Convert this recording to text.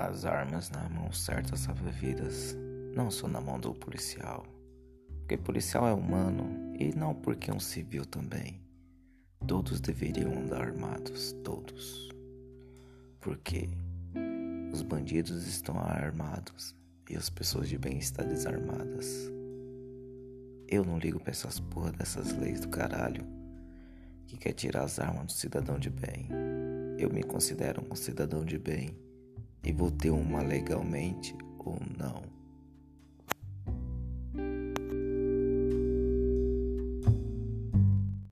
As armas na mão certa salvam vidas, não só na mão do policial. Porque policial é humano e não porque um civil também. Todos deveriam andar armados, todos. Porque os bandidos estão armados e as pessoas de bem estão desarmadas. Eu não ligo pra essas porra dessas leis do caralho que quer tirar as armas do cidadão de bem. Eu me considero um cidadão de bem e vou ter uma legalmente ou não.